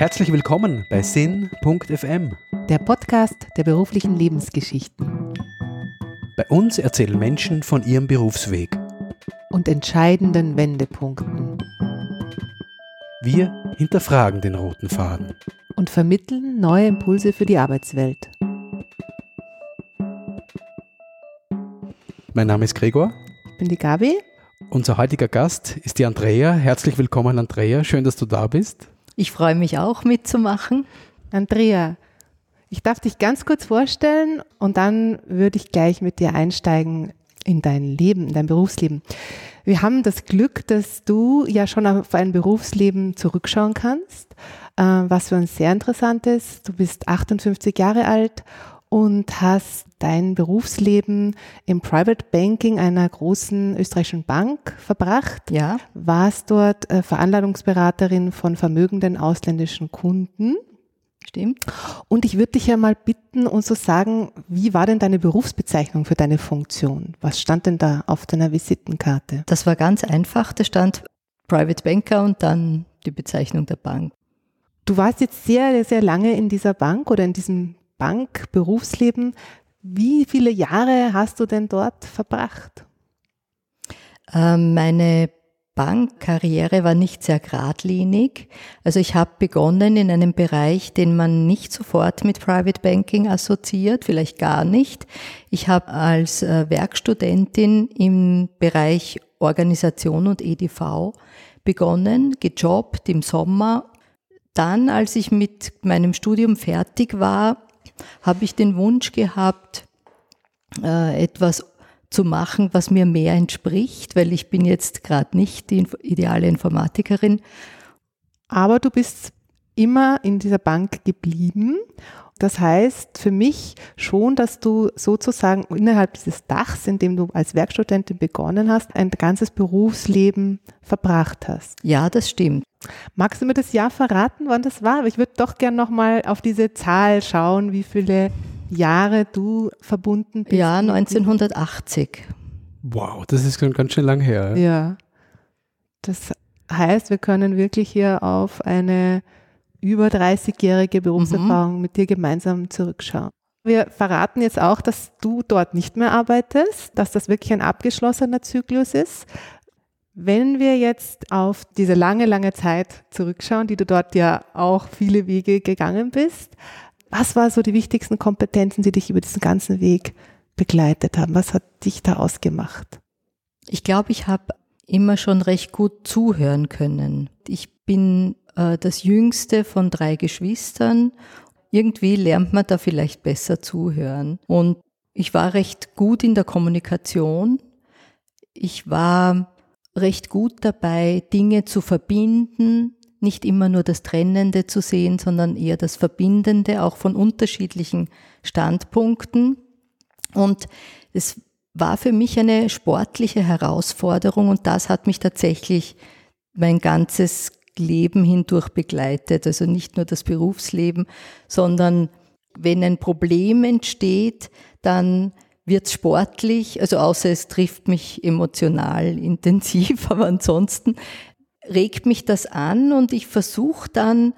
Herzlich willkommen bei Sinn.fm, der Podcast der beruflichen Lebensgeschichten. Bei uns erzählen Menschen von ihrem Berufsweg und entscheidenden Wendepunkten. Wir hinterfragen den roten Faden und vermitteln neue Impulse für die Arbeitswelt. Mein Name ist Gregor. Ich bin die Gabi. Unser heutiger Gast ist die Andrea. Herzlich willkommen, Andrea. Schön, dass du da bist. Ich freue mich auch mitzumachen. Andrea, ich darf dich ganz kurz vorstellen und dann würde ich gleich mit dir einsteigen in dein Leben, in dein Berufsleben. Wir haben das Glück, dass du ja schon auf ein Berufsleben zurückschauen kannst, äh, was für uns sehr interessant ist. Du bist 58 Jahre alt und hast dein Berufsleben im Private Banking einer großen österreichischen Bank verbracht. Ja. Warst dort äh, Veranlagungsberaterin von vermögenden ausländischen Kunden. Stimmt. Und ich würde dich ja mal bitten, uns zu sagen, wie war denn deine Berufsbezeichnung für deine Funktion? Was stand denn da auf deiner Visitenkarte? Das war ganz einfach. Da stand Private Banker und dann die Bezeichnung der Bank. Du warst jetzt sehr, sehr lange in dieser Bank oder in diesem Bank-Berufsleben. Wie viele Jahre hast du denn dort verbracht? Ähm, meine Bankkarriere war nicht sehr geradlinig. Also ich habe begonnen in einem Bereich, den man nicht sofort mit Private Banking assoziiert, vielleicht gar nicht. Ich habe als äh, Werkstudentin im Bereich Organisation und EDV begonnen, gejobbt im Sommer. Dann, als ich mit meinem Studium fertig war, habe ich den Wunsch gehabt, äh, etwas zu machen, was mir mehr entspricht, weil ich bin jetzt gerade nicht die ideale Informatikerin. Aber du bist immer in dieser Bank geblieben. Das heißt für mich schon, dass du sozusagen innerhalb dieses Dachs, in dem du als Werkstudentin begonnen hast, ein ganzes Berufsleben verbracht hast. Ja, das stimmt. Magst du mir das Jahr verraten, wann das war? Ich würde doch gern nochmal auf diese Zahl schauen, wie viele Jahre du verbunden bist. Ja, 1980. Wow, das ist schon ganz schön lang her. Ja. Das heißt, wir können wirklich hier auf eine über 30-jährige Berufserfahrung mhm. mit dir gemeinsam zurückschauen. Wir verraten jetzt auch, dass du dort nicht mehr arbeitest, dass das wirklich ein abgeschlossener Zyklus ist. Wenn wir jetzt auf diese lange, lange Zeit zurückschauen, die du dort ja auch viele Wege gegangen bist, was war so die wichtigsten Kompetenzen, die dich über diesen ganzen Weg begleitet haben? Was hat dich da ausgemacht? Ich glaube, ich habe immer schon recht gut zuhören können. Ich bin äh, das jüngste von drei Geschwistern. Irgendwie lernt man da vielleicht besser zuhören. Und ich war recht gut in der Kommunikation. Ich war recht gut dabei, Dinge zu verbinden, nicht immer nur das Trennende zu sehen, sondern eher das Verbindende, auch von unterschiedlichen Standpunkten. Und es war für mich eine sportliche Herausforderung und das hat mich tatsächlich mein ganzes Leben hindurch begleitet. Also nicht nur das Berufsleben, sondern wenn ein Problem entsteht, dann wird sportlich, also außer es trifft mich emotional intensiv, aber ansonsten regt mich das an und ich versuche dann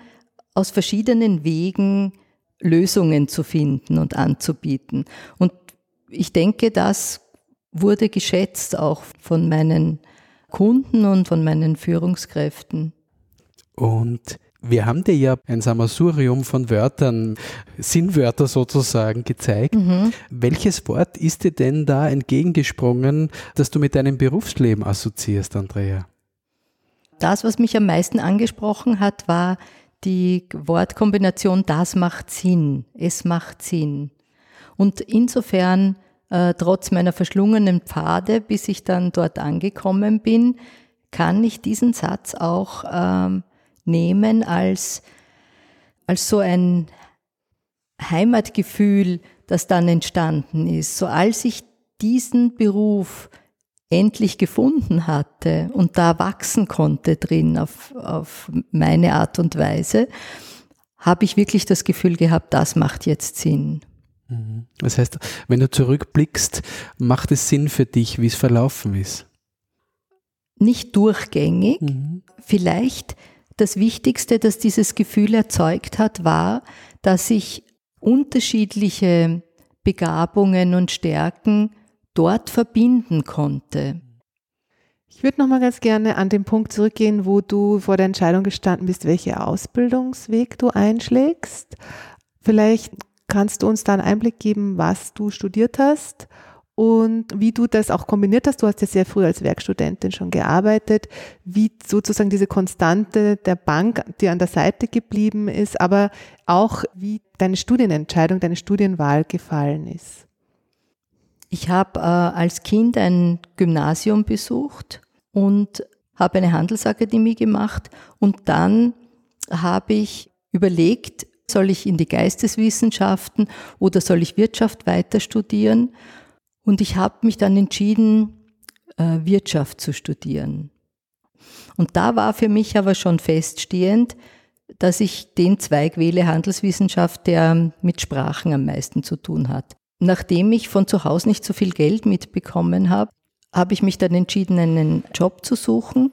aus verschiedenen Wegen Lösungen zu finden und anzubieten. Und ich denke, das wurde geschätzt auch von meinen Kunden und von meinen Führungskräften. Und wir haben dir ja ein Sammelsurium von Wörtern, Sinnwörter sozusagen gezeigt. Mhm. Welches Wort ist dir denn da entgegengesprungen, das du mit deinem Berufsleben assoziierst, Andrea? Das, was mich am meisten angesprochen hat, war die Wortkombination das macht Sinn, es macht Sinn. Und insofern, äh, trotz meiner verschlungenen Pfade, bis ich dann dort angekommen bin, kann ich diesen Satz auch ähm, nehmen als, als so ein Heimatgefühl, das dann entstanden ist. So als ich diesen Beruf endlich gefunden hatte und da wachsen konnte drin auf, auf meine Art und Weise, habe ich wirklich das Gefühl gehabt, das macht jetzt Sinn. Mhm. Das heißt, wenn du zurückblickst, macht es Sinn für dich, wie es verlaufen ist? Nicht durchgängig, mhm. vielleicht Das Wichtigste, das dieses Gefühl erzeugt hat, war, dass ich unterschiedliche Begabungen und Stärken dort verbinden konnte. Ich würde noch mal ganz gerne an den Punkt zurückgehen, wo du vor der Entscheidung gestanden bist, welchen Ausbildungsweg du einschlägst. Vielleicht kannst du uns da einen Einblick geben, was du studiert hast und wie du das auch kombiniert hast. Du hast ja sehr früh als Werkstudentin schon gearbeitet, wie sozusagen diese Konstante der Bank dir an der Seite geblieben ist, aber auch wie deine Studienentscheidung, deine Studienwahl gefallen ist. Ich habe äh, als Kind ein Gymnasium besucht und habe eine Handelsakademie gemacht und dann habe ich überlegt, soll ich in die Geisteswissenschaften oder soll ich Wirtschaft weiter studieren? Und ich habe mich dann entschieden, äh, Wirtschaft zu studieren. Und da war für mich aber schon feststehend, dass ich den Zweig wähle, Handelswissenschaft, der mit Sprachen am meisten zu tun hat. Nachdem ich von zu Hause nicht so viel Geld mitbekommen habe, habe ich mich dann entschieden, einen Job zu suchen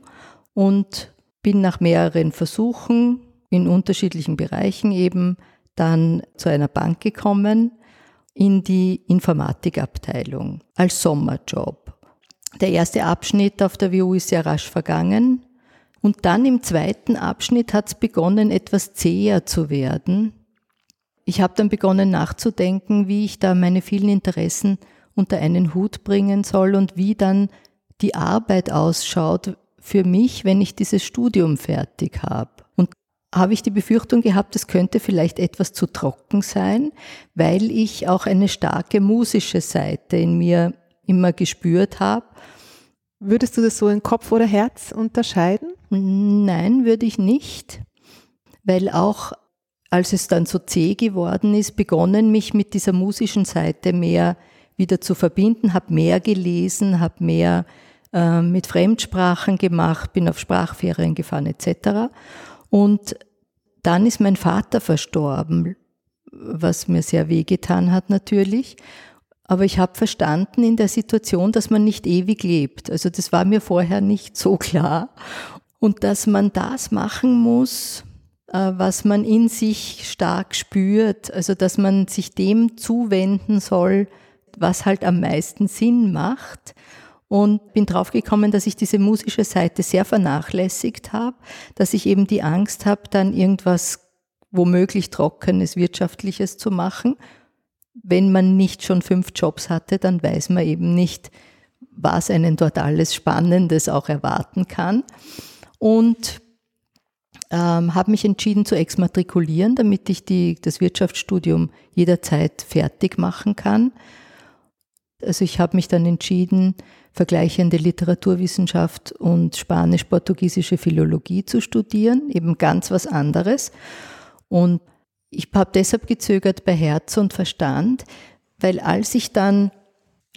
und bin nach mehreren Versuchen in unterschiedlichen Bereichen eben dann zu einer Bank gekommen in die Informatikabteilung als Sommerjob. Der erste Abschnitt auf der WU ist sehr rasch vergangen. Und dann im zweiten Abschnitt hat es begonnen, etwas zäher zu werden. Ich habe dann begonnen nachzudenken, wie ich da meine vielen Interessen unter einen Hut bringen soll und wie dann die Arbeit ausschaut für mich, wenn ich dieses Studium fertig habe habe ich die Befürchtung gehabt, es könnte vielleicht etwas zu trocken sein, weil ich auch eine starke musische Seite in mir immer gespürt habe. Würdest du das so in Kopf oder Herz unterscheiden? Nein, würde ich nicht, weil auch als es dann so zäh geworden ist, begonnen mich mit dieser musischen Seite mehr wieder zu verbinden, habe mehr gelesen, habe mehr äh, mit Fremdsprachen gemacht, bin auf Sprachferien gefahren etc. Und dann ist mein Vater verstorben, was mir sehr wehgetan hat natürlich. Aber ich habe verstanden in der Situation, dass man nicht ewig lebt. Also das war mir vorher nicht so klar. Und dass man das machen muss, äh, was man in sich stark spürt. Also dass man sich dem zuwenden soll, was halt am meisten Sinn macht und bin draufgekommen, dass ich diese musische Seite sehr vernachlässigt habe, dass ich eben die Angst habe, dann irgendwas womöglich trockenes, wirtschaftliches zu machen. Wenn man nicht schon fünf Jobs hatte, dann weiß man eben nicht, was einen dort alles Spannendes auch erwarten kann. Und ähm, habe mich entschieden zu exmatrikulieren, damit ich die, das Wirtschaftsstudium jederzeit fertig machen kann. Also ich habe mich dann entschieden, vergleichende Literaturwissenschaft und spanisch-portugiesische Philologie zu studieren, eben ganz was anderes. Und ich habe deshalb gezögert bei Herz und Verstand, weil als ich dann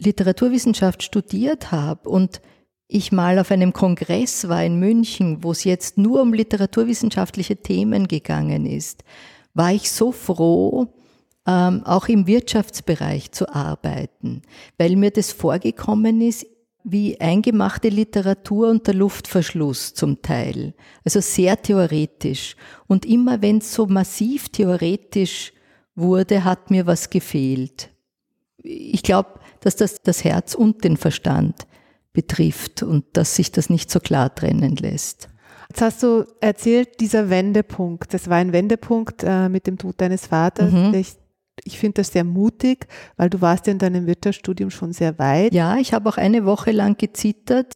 Literaturwissenschaft studiert habe und ich mal auf einem Kongress war in München, wo es jetzt nur um literaturwissenschaftliche Themen gegangen ist, war ich so froh, ähm, auch im Wirtschaftsbereich zu arbeiten, weil mir das vorgekommen ist wie eingemachte Literatur unter Luftverschluss zum Teil. Also sehr theoretisch. Und immer wenn es so massiv theoretisch wurde, hat mir was gefehlt. Ich glaube, dass das das Herz und den Verstand betrifft und dass sich das nicht so klar trennen lässt. Jetzt hast du erzählt, dieser Wendepunkt, das war ein Wendepunkt äh, mit dem Tod deines Vaters, mhm. der ich finde das sehr mutig, weil du warst ja in deinem Wirtschaftsstudium schon sehr weit. Ja, ich habe auch eine Woche lang gezittert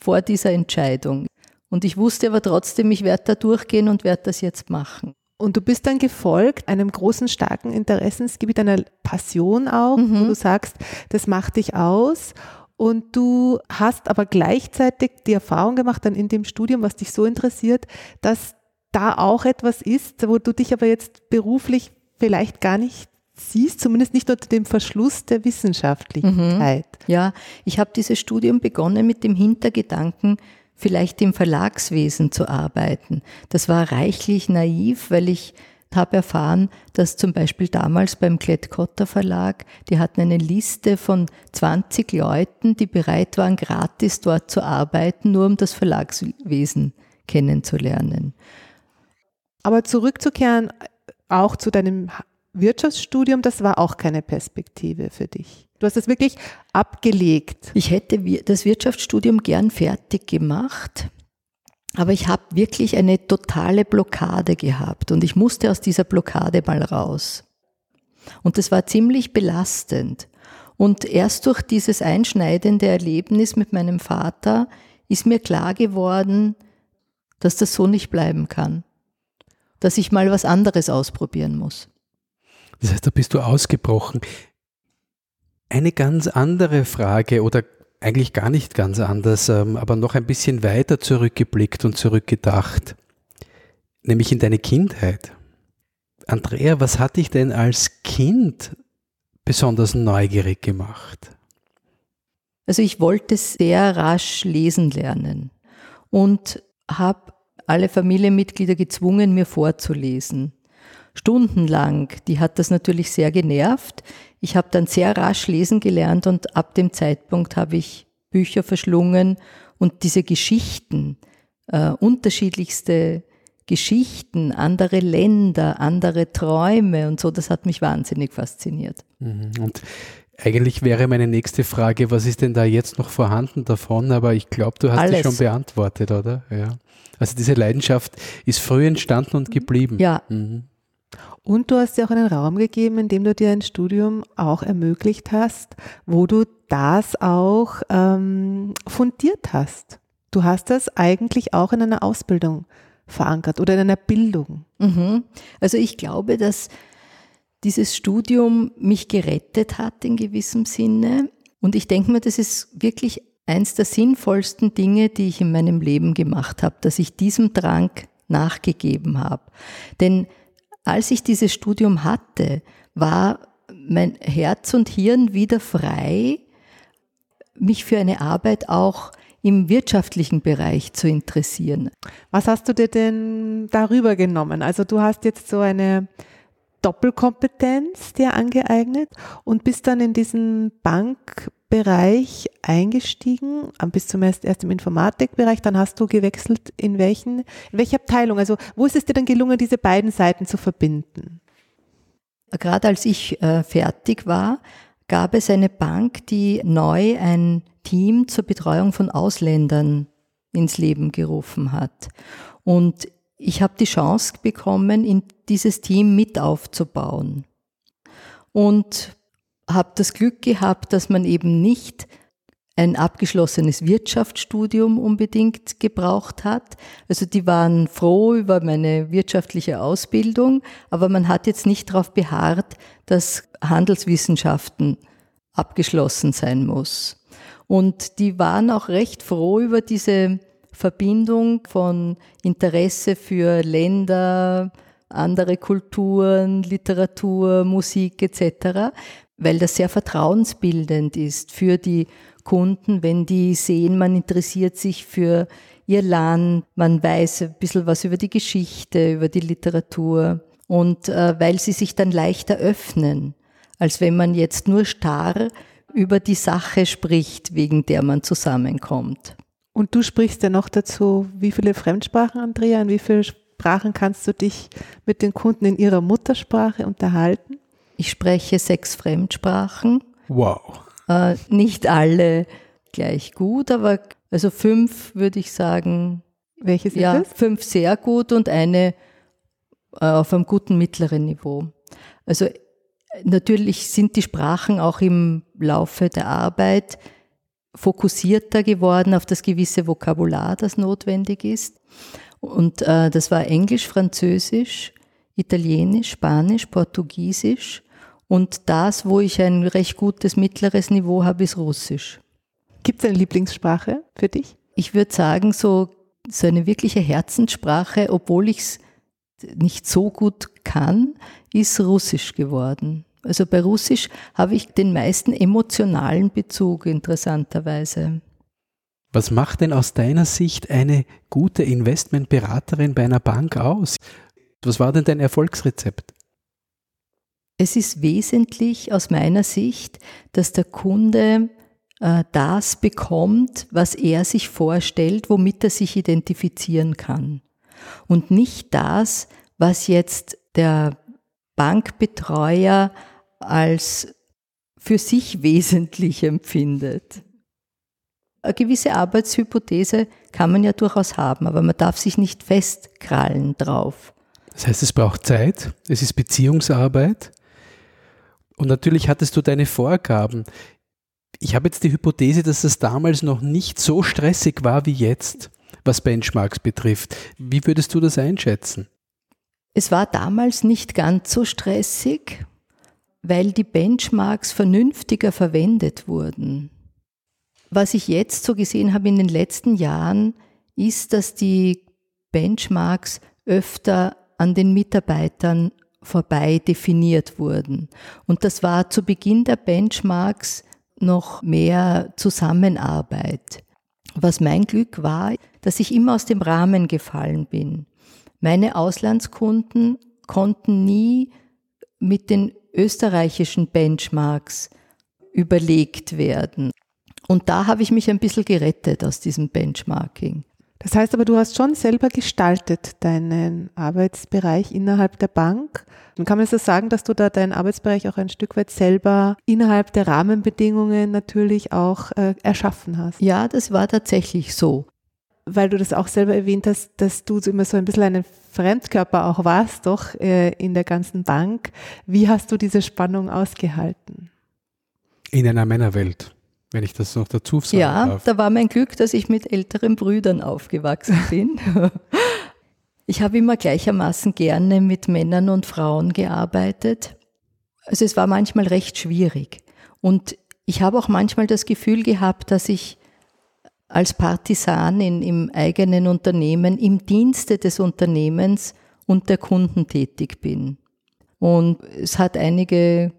vor dieser Entscheidung. Und ich wusste aber trotzdem, ich werde da durchgehen und werde das jetzt machen. Und du bist dann gefolgt einem großen, starken Interessensgebiet, einer Passion auch, mhm. wo du sagst, das macht dich aus. Und du hast aber gleichzeitig die Erfahrung gemacht, dann in dem Studium, was dich so interessiert, dass da auch etwas ist, wo du dich aber jetzt beruflich vielleicht gar nicht siehst, zumindest nicht unter dem Verschluss der Wissenschaftlichkeit. Mhm. Ja, ich habe dieses Studium begonnen mit dem Hintergedanken, vielleicht im Verlagswesen zu arbeiten. Das war reichlich naiv, weil ich habe erfahren, dass zum Beispiel damals beim Klett-Cotta Verlag, die hatten eine Liste von 20 Leuten, die bereit waren, gratis dort zu arbeiten, nur um das Verlagswesen kennenzulernen. Aber zurückzukehren, auch zu deinem Wirtschaftsstudium, das war auch keine Perspektive für dich. Du hast es wirklich abgelegt. Ich hätte das Wirtschaftsstudium gern fertig gemacht, aber ich habe wirklich eine totale Blockade gehabt und ich musste aus dieser Blockade mal raus. Und das war ziemlich belastend. Und erst durch dieses einschneidende Erlebnis mit meinem Vater ist mir klar geworden, dass das so nicht bleiben kann. Dass ich mal was anderes ausprobieren muss. Das heißt, da bist du ausgebrochen. Eine ganz andere Frage oder eigentlich gar nicht ganz anders, ähm, aber noch ein bisschen weiter zurückgeblickt und zurückgedacht, nämlich in deine Kindheit. Andrea, was hat dich denn als Kind besonders neugierig gemacht? Also ich wollte sehr rasch lesen lernen und habe alle Familienmitglieder gezwungen, mir vorzulesen. Stundenlang. Die hat das natürlich sehr genervt. Ich habe dann sehr rasch lesen gelernt und ab dem Zeitpunkt habe ich Bücher verschlungen und diese Geschichten, äh, unterschiedlichste Geschichten, andere Länder, andere Träume und so, das hat mich wahnsinnig fasziniert. Mhm. Und eigentlich wäre meine nächste Frage, was ist denn da jetzt noch vorhanden davon? Aber ich glaube, du hast Alles. die schon beantwortet, oder? Ja. Also diese Leidenschaft ist früh entstanden und geblieben. Ja. Mhm. Und du hast dir auch einen Raum gegeben, in dem du dir ein Studium auch ermöglicht hast, wo du das auch ähm, fundiert hast. Du hast das eigentlich auch in einer Ausbildung verankert oder in einer Bildung. Mhm. Also ich glaube, dass dieses Studium mich gerettet hat in gewissem Sinne. Und ich denke mir, das ist wirklich eins der sinnvollsten Dinge, die ich in meinem Leben gemacht habe, dass ich diesem Drang nachgegeben habe. Denn als ich dieses Studium hatte, war mein Herz und Hirn wieder frei, mich für eine Arbeit auch im wirtschaftlichen Bereich zu interessieren. Was hast du dir denn darüber genommen? Also du hast jetzt so eine Doppelkompetenz dir angeeignet und bist dann in diesen Bankbereich eingestiegen, bis zum erst, erst im Informatikbereich, dann hast du gewechselt in welchen, in welche Abteilung? Also wo ist es dir dann gelungen, diese beiden Seiten zu verbinden? Gerade als ich äh, fertig war, gab es eine Bank, die neu ein Team zur Betreuung von Ausländern ins Leben gerufen hat. Und ich habe die Chance bekommen, in dieses Team mit aufzubauen. Und habe das Glück gehabt, dass man eben nicht ein abgeschlossenes Wirtschaftsstudium unbedingt gebraucht hat. Also die waren froh über meine wirtschaftliche Ausbildung, aber man hat jetzt nicht darauf beharrt, dass Handelswissenschaften abgeschlossen sein muss. Und die waren auch recht froh über diese Verbindung von Interesse für Länder, andere Kulturen, Literatur, Musik etc., weil das sehr vertrauensbildend ist für die Kunden, wenn die sehen, man interessiert sich für ihr Land, man weiß ein bisschen was über die Geschichte, über die Literatur und äh, weil sie sich dann leichter öffnen, als wenn man jetzt nur starr über die Sache spricht, wegen der man zusammenkommt. Und du sprichst ja noch dazu, wie viele Fremdsprachen, Andrea, in wie viele Sprachen kannst du dich mit den Kunden in ihrer Muttersprache unterhalten? Ich spreche sechs Fremdsprachen. Wow. Äh, nicht alle gleich gut, aber also fünf würde ich sagen. Welche sind ja, das? Fünf sehr gut und eine äh, auf einem guten mittleren Niveau. Also natürlich sind die Sprachen auch im Laufe der Arbeit fokussierter geworden auf das gewisse Vokabular, das notwendig ist. Und äh, das war Englisch, Französisch, Italienisch, Spanisch, Portugiesisch und das, wo ich ein recht gutes mittleres Niveau habe, ist Russisch. Gibt es eine Lieblingssprache für dich? Ich würde sagen, so, so eine wirkliche Herzenssprache, obwohl ich es nicht so gut kann, ist Russisch geworden. Also bei Russisch habe ich den meisten emotionalen Bezug, interessanterweise. Was macht denn aus deiner Sicht eine gute Investmentberaterin bei einer Bank aus? Was war denn dein Erfolgsrezept? Es ist wesentlich aus meiner Sicht, dass der Kunde äh, das bekommt, was er sich vorstellt, womit er sich identifizieren kann. Und nicht das, was jetzt der Bankbetreuer als für sich wesentlich empfindet. Eine gewisse Arbeitshypothese kann man ja durchaus haben, aber man darf sich nicht festkrallen drauf. Das heißt, es braucht Zeit, es ist Beziehungsarbeit und natürlich hattest du deine Vorgaben. Ich habe jetzt die Hypothese, dass es damals noch nicht so stressig war wie jetzt, was Benchmarks betrifft. Wie würdest du das einschätzen? Es war damals nicht ganz so stressig, weil die Benchmarks vernünftiger verwendet wurden. Was ich jetzt so gesehen habe in den letzten Jahren, ist, dass die Benchmarks öfter an den Mitarbeitern vorbei definiert wurden. Und das war zu Beginn der Benchmarks noch mehr Zusammenarbeit. Was mein Glück war, dass ich immer aus dem Rahmen gefallen bin. Meine Auslandskunden konnten nie mit den österreichischen Benchmarks überlegt werden. Und da habe ich mich ein bisschen gerettet aus diesem Benchmarking. Das heißt aber, du hast schon selber gestaltet deinen Arbeitsbereich innerhalb der Bank. Dann kann man so sagen, dass du da deinen Arbeitsbereich auch ein Stück weit selber innerhalb der Rahmenbedingungen natürlich auch äh, erschaffen hast. Ja, das war tatsächlich so. Weil du das auch selber erwähnt hast, dass du immer so ein bisschen ein Fremdkörper auch warst, doch äh, in der ganzen Bank. Wie hast du diese Spannung ausgehalten? In einer Männerwelt wenn ich das noch dazu sagen ja, darf. Ja, da war mein Glück, dass ich mit älteren Brüdern aufgewachsen bin. ich habe immer gleichermaßen gerne mit Männern und Frauen gearbeitet. Also es war manchmal recht schwierig. Und ich habe auch manchmal das Gefühl gehabt, dass ich als Partisanin im eigenen Unternehmen, im Dienste des Unternehmens und der Kunden tätig bin. Und es hat einige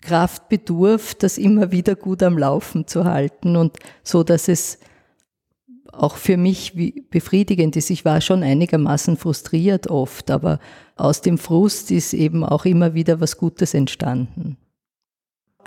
Kraft bedurft, das immer wieder gut am Laufen zu halten und so, dass es auch für mich befriedigend ist. Ich war schon einigermaßen frustriert oft, aber aus dem Frust ist eben auch immer wieder was Gutes entstanden.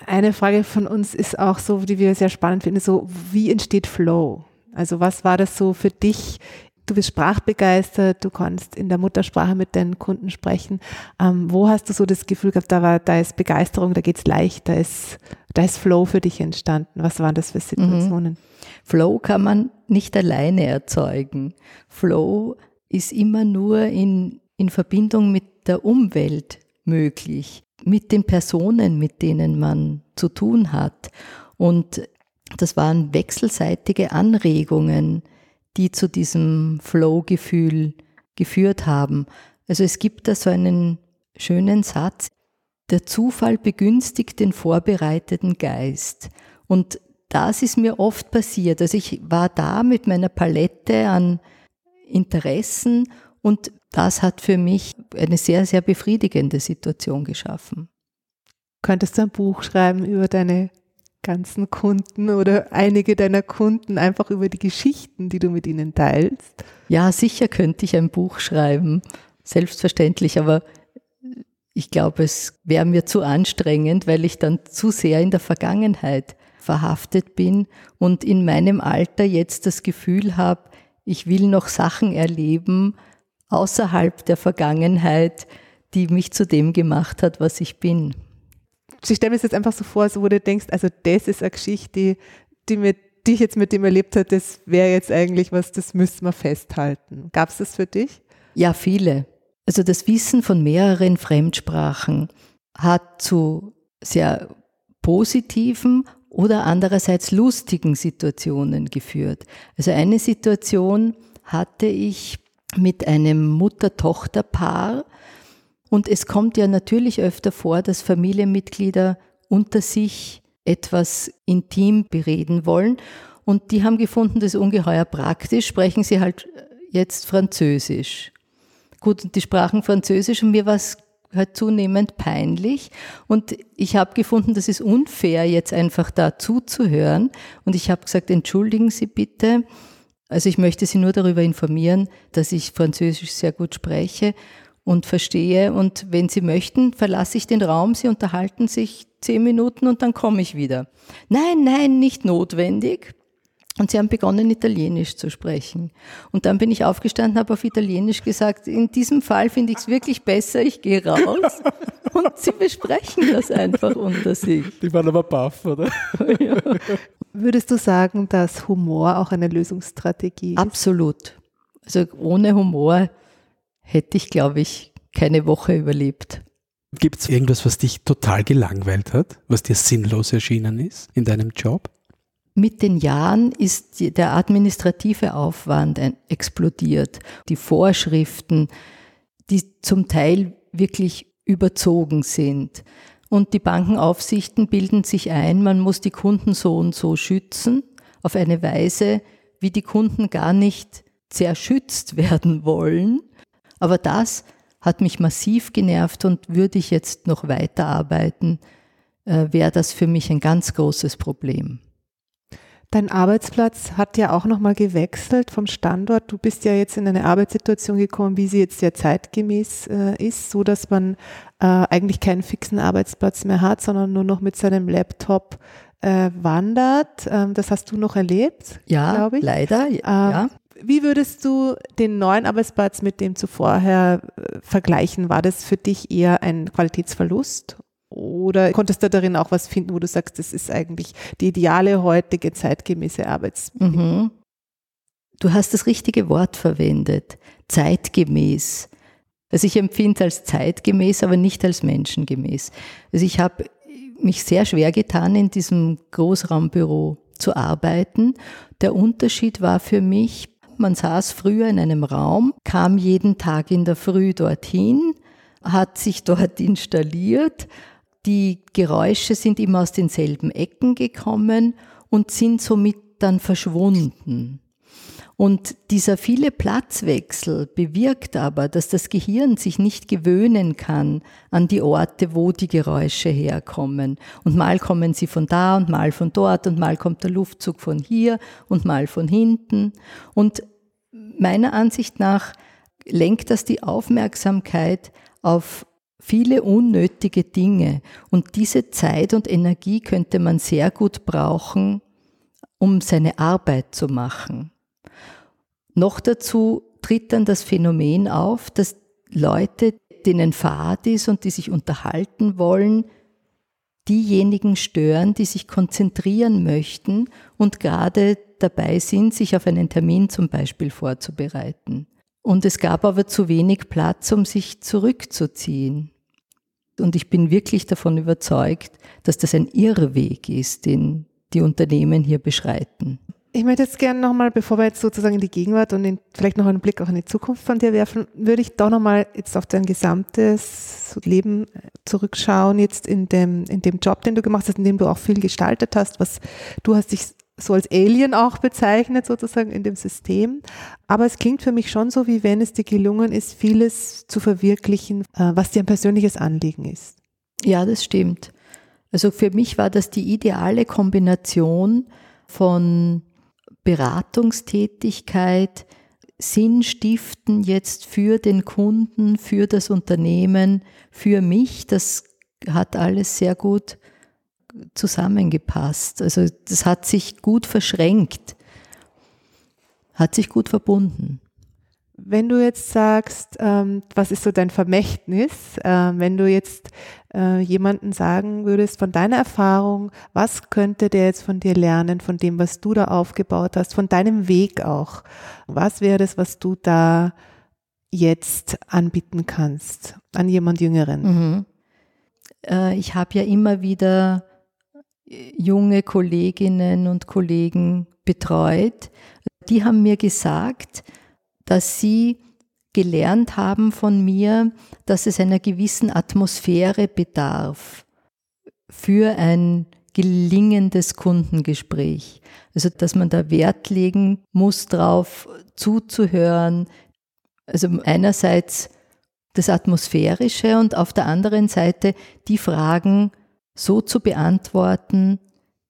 Eine Frage von uns ist auch so, die wir sehr spannend finden, so wie entsteht Flow? Also was war das so für dich du bist sprachbegeistert, du kannst in der Muttersprache mit deinen Kunden sprechen. Ähm, wo hast du so das Gefühl gehabt, da, war, da ist Begeisterung, da geht es leicht, da ist, da ist Flow für dich entstanden? Was waren das für. Situationen? Mhm. Flow kann man nicht alleine erzeugen. Flow ist immer nur in, in Verbindung mit der Umwelt möglich, mit den Personen, mit denen man zu tun hat. Und das waren wechselseitige Anregungen, die zu diesem Flow-Gefühl geführt haben. Also es gibt da so einen schönen Satz, der Zufall begünstigt den vorbereiteten Geist. Und das ist mir oft passiert. Also ich war da mit meiner Palette an Interessen und das hat für mich eine sehr, sehr befriedigende Situation geschaffen. Könntest du ein Buch schreiben über deine ganzen Kunden oder einige deiner Kunden einfach über die Geschichten, die du mit ihnen teilst? Ja, sicher könnte ich ein Buch schreiben, selbstverständlich, aber ich glaube, es wäre mir zu anstrengend, weil ich dann zu sehr in der Vergangenheit verhaftet bin und in meinem Alter jetzt das Gefühl habe, ich will noch Sachen erleben außerhalb der Vergangenheit, die mich zu dem gemacht hat, was ich bin ich stelle mir das jetzt einfach so vor, so wo du denkst, also das ist eine Geschichte, die, die, mit, die ich jetzt mit dem erlebt habe, das wäre jetzt eigentlich was, das müssten wir festhalten. Gab es das für dich? Ja, viele. Also das Wissen von mehreren Fremdsprachen hat zu sehr positiven oder andererseits lustigen Situationen geführt. Also eine Situation hatte ich mit einem Mutter-Tochter-Paar, und es kommt ja natürlich öfter vor, dass Familienmitglieder unter sich etwas intim bereden wollen. Und die haben gefunden, das ist ungeheuer praktisch, sprechen sie halt jetzt Französisch. Gut, und die sprachen Französisch und mir war es halt zunehmend peinlich. Und ich habe gefunden, das ist unfair, jetzt einfach da zuzuhören. Und ich habe gesagt, entschuldigen Sie bitte. Also ich möchte Sie nur darüber informieren, dass ich Französisch sehr gut spreche und verstehe. Und wenn Sie möchten, verlasse ich den Raum, Sie unterhalten sich zehn Minuten und dann komme ich wieder. Nein, nein, nicht notwendig. Und sie haben begonnen, Italienisch zu sprechen. Und dann bin ich aufgestanden, habe auf Italienisch gesagt, in diesem Fall finde ich es wirklich besser, ich gehe raus. Und sie besprechen das einfach unter sich. Die waren aber baff, oder? ja. Würdest du sagen, dass Humor auch eine Lösungsstrategie ist? Absolut. Also ohne Humor hätte ich, glaube ich, keine Woche überlebt. Gibt es irgendwas, was dich total gelangweilt hat, was dir sinnlos erschienen ist in deinem Job? Mit den Jahren ist der administrative Aufwand explodiert. Die Vorschriften, die zum Teil wirklich überzogen sind. Und die Bankenaufsichten bilden sich ein, man muss die Kunden so und so schützen, auf eine Weise, wie die Kunden gar nicht sehr schützt werden wollen. Aber das hat mich massiv genervt und würde ich jetzt noch weiterarbeiten, äh, wäre das für mich ein ganz großes Problem. Dein Arbeitsplatz hat ja auch nochmal gewechselt vom Standort. Du bist ja jetzt in eine Arbeitssituation gekommen, wie sie jetzt sehr zeitgemäß äh, ist, so dass man äh, eigentlich keinen fixen Arbeitsplatz mehr hat, sondern nur noch mit seinem Laptop äh, wandert. Ähm, das hast du noch erlebt, ja, glaube ich. Leider, ähm, ja. Wie würdest du den neuen Arbeitsplatz mit dem zuvorher äh, vergleichen? War das für dich eher ein Qualitätsverlust oder konntest du darin auch was finden, wo du sagst, das ist eigentlich die ideale heutige zeitgemäße Arbeitsbedingung? Mhm. Du hast das richtige Wort verwendet, zeitgemäß. Also ich empfinde es als zeitgemäß, aber nicht als menschengemäß. Also ich habe mich sehr schwer getan, in diesem Großraumbüro zu arbeiten. Der Unterschied war für mich, man saß früher in einem Raum, kam jeden Tag in der Früh dorthin, hat sich dort installiert, die Geräusche sind immer aus denselben Ecken gekommen und sind somit dann verschwunden. Und dieser viele Platzwechsel bewirkt aber, dass das Gehirn sich nicht gewöhnen kann an die Orte, wo die Geräusche herkommen. Und mal kommen sie von da und mal von dort und mal kommt der Luftzug von hier und mal von hinten. Und meiner Ansicht nach lenkt das die Aufmerksamkeit auf viele unnötige Dinge. Und diese Zeit und Energie könnte man sehr gut brauchen, um seine Arbeit zu machen. Noch dazu tritt dann das Phänomen auf, dass Leute, denen Fahrt ist und die sich unterhalten wollen, diejenigen stören, die sich konzentrieren möchten und gerade dabei sind, sich auf einen Termin zum Beispiel vorzubereiten. Und es gab aber zu wenig Platz, um sich zurückzuziehen. Und ich bin wirklich davon überzeugt, dass das ein Irrweg ist, den die Unternehmen hier beschreiten. Ich möchte jetzt gerne nochmal, bevor wir jetzt sozusagen in die Gegenwart und in, vielleicht noch einen Blick auch in die Zukunft von dir werfen, würde ich doch nochmal jetzt auf dein gesamtes Leben zurückschauen, jetzt in dem, in dem Job, den du gemacht hast, in dem du auch viel gestaltet hast, was du hast dich so als Alien auch bezeichnet, sozusagen in dem System. Aber es klingt für mich schon so, wie wenn es dir gelungen ist, vieles zu verwirklichen, äh, was dir ein persönliches Anliegen ist. Ja, das stimmt. Also für mich war das die ideale Kombination von Beratungstätigkeit, Sinnstiften jetzt für den Kunden, für das Unternehmen, für mich. Das hat alles sehr gut zusammengepasst. Also das hat sich gut verschränkt, hat sich gut verbunden. Wenn du jetzt sagst, ähm, was ist so dein Vermächtnis, äh, wenn du jetzt äh, jemanden sagen würdest von deiner Erfahrung, was könnte der jetzt von dir lernen, von dem, was du da aufgebaut hast, von deinem Weg auch? Was wäre das, was du da jetzt anbieten kannst an jemand Jüngeren? Mhm. Äh, ich habe ja immer wieder junge Kolleginnen und Kollegen betreut, die haben mir gesagt, dass sie gelernt haben von mir, dass es einer gewissen Atmosphäre bedarf für ein gelingendes Kundengespräch. Also, dass man da Wert legen muss, drauf zuzuhören. Also einerseits das Atmosphärische und auf der anderen Seite die Fragen, so zu beantworten,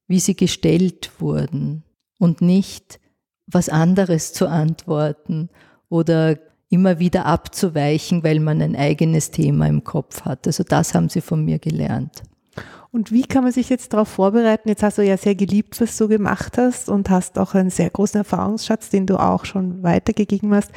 wie sie gestellt wurden und nicht was anderes zu antworten oder immer wieder abzuweichen, weil man ein eigenes Thema im Kopf hat. Also das haben sie von mir gelernt. Und wie kann man sich jetzt darauf vorbereiten? Jetzt hast du ja sehr geliebt, was du gemacht hast und hast auch einen sehr großen Erfahrungsschatz, den du auch schon weitergegeben hast.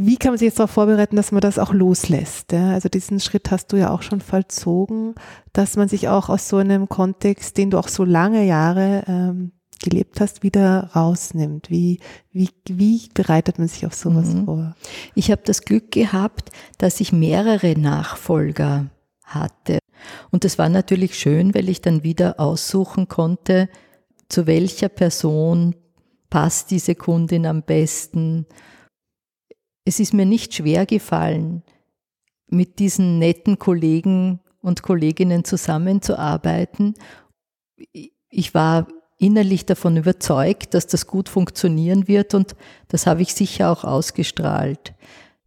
Wie kann man sich jetzt darauf vorbereiten, dass man das auch loslässt? Ja? Also diesen Schritt hast du ja auch schon vollzogen, dass man sich auch aus so einem Kontext, den du auch so lange Jahre ähm, gelebt hast, wieder rausnimmt. Wie, wie, wie bereitet man sich auf sowas mhm. vor? Ich habe das Glück gehabt, dass ich mehrere Nachfolger hatte. Und das war natürlich schön, weil ich dann wieder aussuchen konnte, zu welcher Person passt diese Kundin am besten. Es ist mir nicht schwer gefallen, mit diesen netten Kollegen und Kolleginnen zusammenzuarbeiten. Ich war innerlich davon überzeugt, dass das gut funktionieren wird und das habe ich sicher auch ausgestrahlt.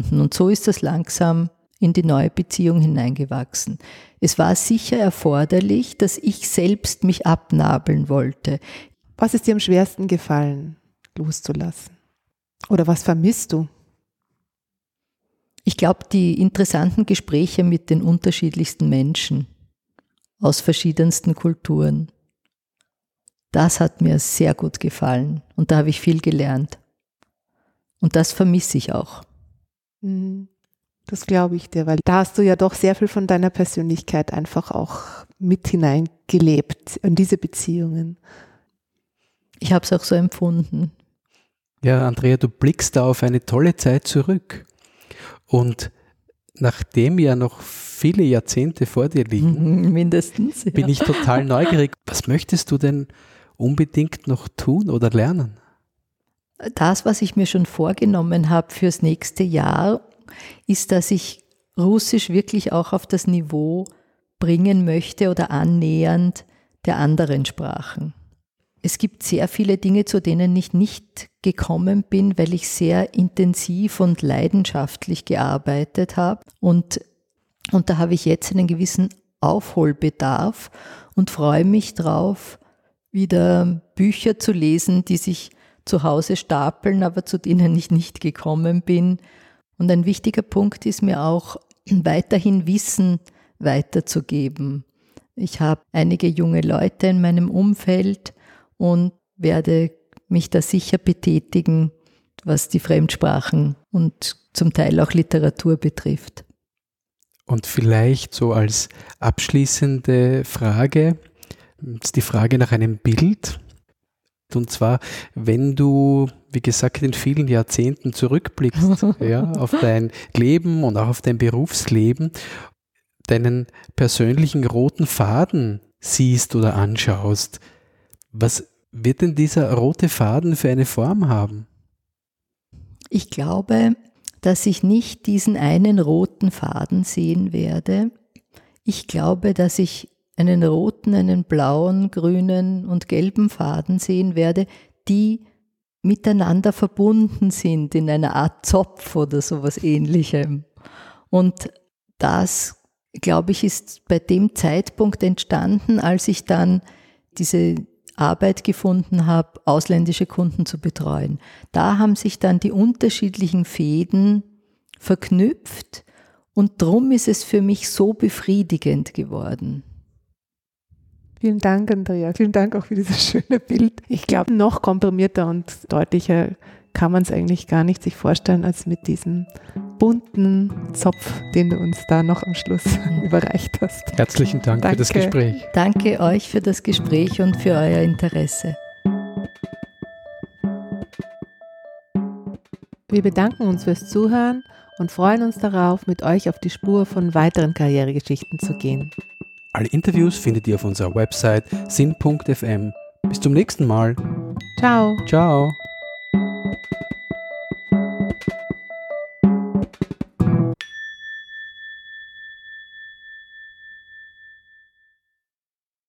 Und so ist das langsam in die neue Beziehung hineingewachsen. Es war sicher erforderlich, dass ich selbst mich abnabeln wollte. Was ist dir am schwersten gefallen, loszulassen? Oder was vermisst du? Ich glaube, die interessanten Gespräche mit den unterschiedlichsten Menschen aus verschiedensten Kulturen. Das hat mir sehr gut gefallen und da habe ich viel gelernt. Und das vermisse ich auch. Mhm. Das glaube ich dir, weil da hast du ja doch sehr viel von deiner Persönlichkeit einfach auch mit hineingelebt in diese Beziehungen. Ich habe es auch so empfunden. Ja, Andrea, du blickst da auf eine tolle Zeit zurück. Und nachdem ja noch viele Jahrzehnte vor dir liegen, mindestens, ja. bin ich total neugierig. Was möchtest du denn unbedingt noch tun oder lernen? Das, was ich mir schon vorgenommen habe fürs nächste Jahr ist, dass ich Russisch wirklich auch auf das Niveau bringen möchte oder annähernd der anderen Sprachen. Es gibt sehr viele Dinge, zu denen ich nicht gekommen bin, weil ich sehr intensiv und leidenschaftlich gearbeitet habe. Und, und da habe ich jetzt einen gewissen Aufholbedarf und freue mich drauf, wieder Bücher zu lesen, die sich zu Hause stapeln, aber zu denen ich nicht gekommen bin und ein wichtiger Punkt ist mir auch, weiterhin Wissen weiterzugeben. Ich habe einige junge Leute in meinem Umfeld und werde mich da sicher betätigen, was die Fremdsprachen und zum Teil auch Literatur betrifft. Und vielleicht so als abschließende Frage, die Frage nach einem Bild. Und zwar, wenn du, wie gesagt, in vielen Jahrzehnten zurückblickst, ja, auf dein Leben und auch auf dein Berufsleben, deinen persönlichen roten Faden siehst oder anschaust, was wird denn dieser rote Faden für eine Form haben? Ich glaube, dass ich nicht diesen einen roten Faden sehen werde. Ich glaube, dass ich einen roten, einen blauen, grünen und gelben Faden sehen werde, die miteinander verbunden sind in einer Art Zopf oder sowas ähnlichem. Und das, glaube ich, ist bei dem Zeitpunkt entstanden, als ich dann diese Arbeit gefunden habe, ausländische Kunden zu betreuen. Da haben sich dann die unterschiedlichen Fäden verknüpft und drum ist es für mich so befriedigend geworden. Vielen Dank, Andrea. Vielen Dank auch für dieses schöne Bild. Ich glaube, noch komprimierter und deutlicher kann man es eigentlich gar nicht sich vorstellen, als mit diesem bunten Zopf, den du uns da noch am Schluss überreicht hast. Herzlichen Dank Danke. für das Gespräch. Danke euch für das Gespräch und für euer Interesse. Wir bedanken uns fürs Zuhören und freuen uns darauf, mit euch auf die Spur von weiteren Karrieregeschichten zu gehen. Alle Interviews findet ihr auf unserer Website sin.fm. Bis zum nächsten Mal. Ciao. Ciao.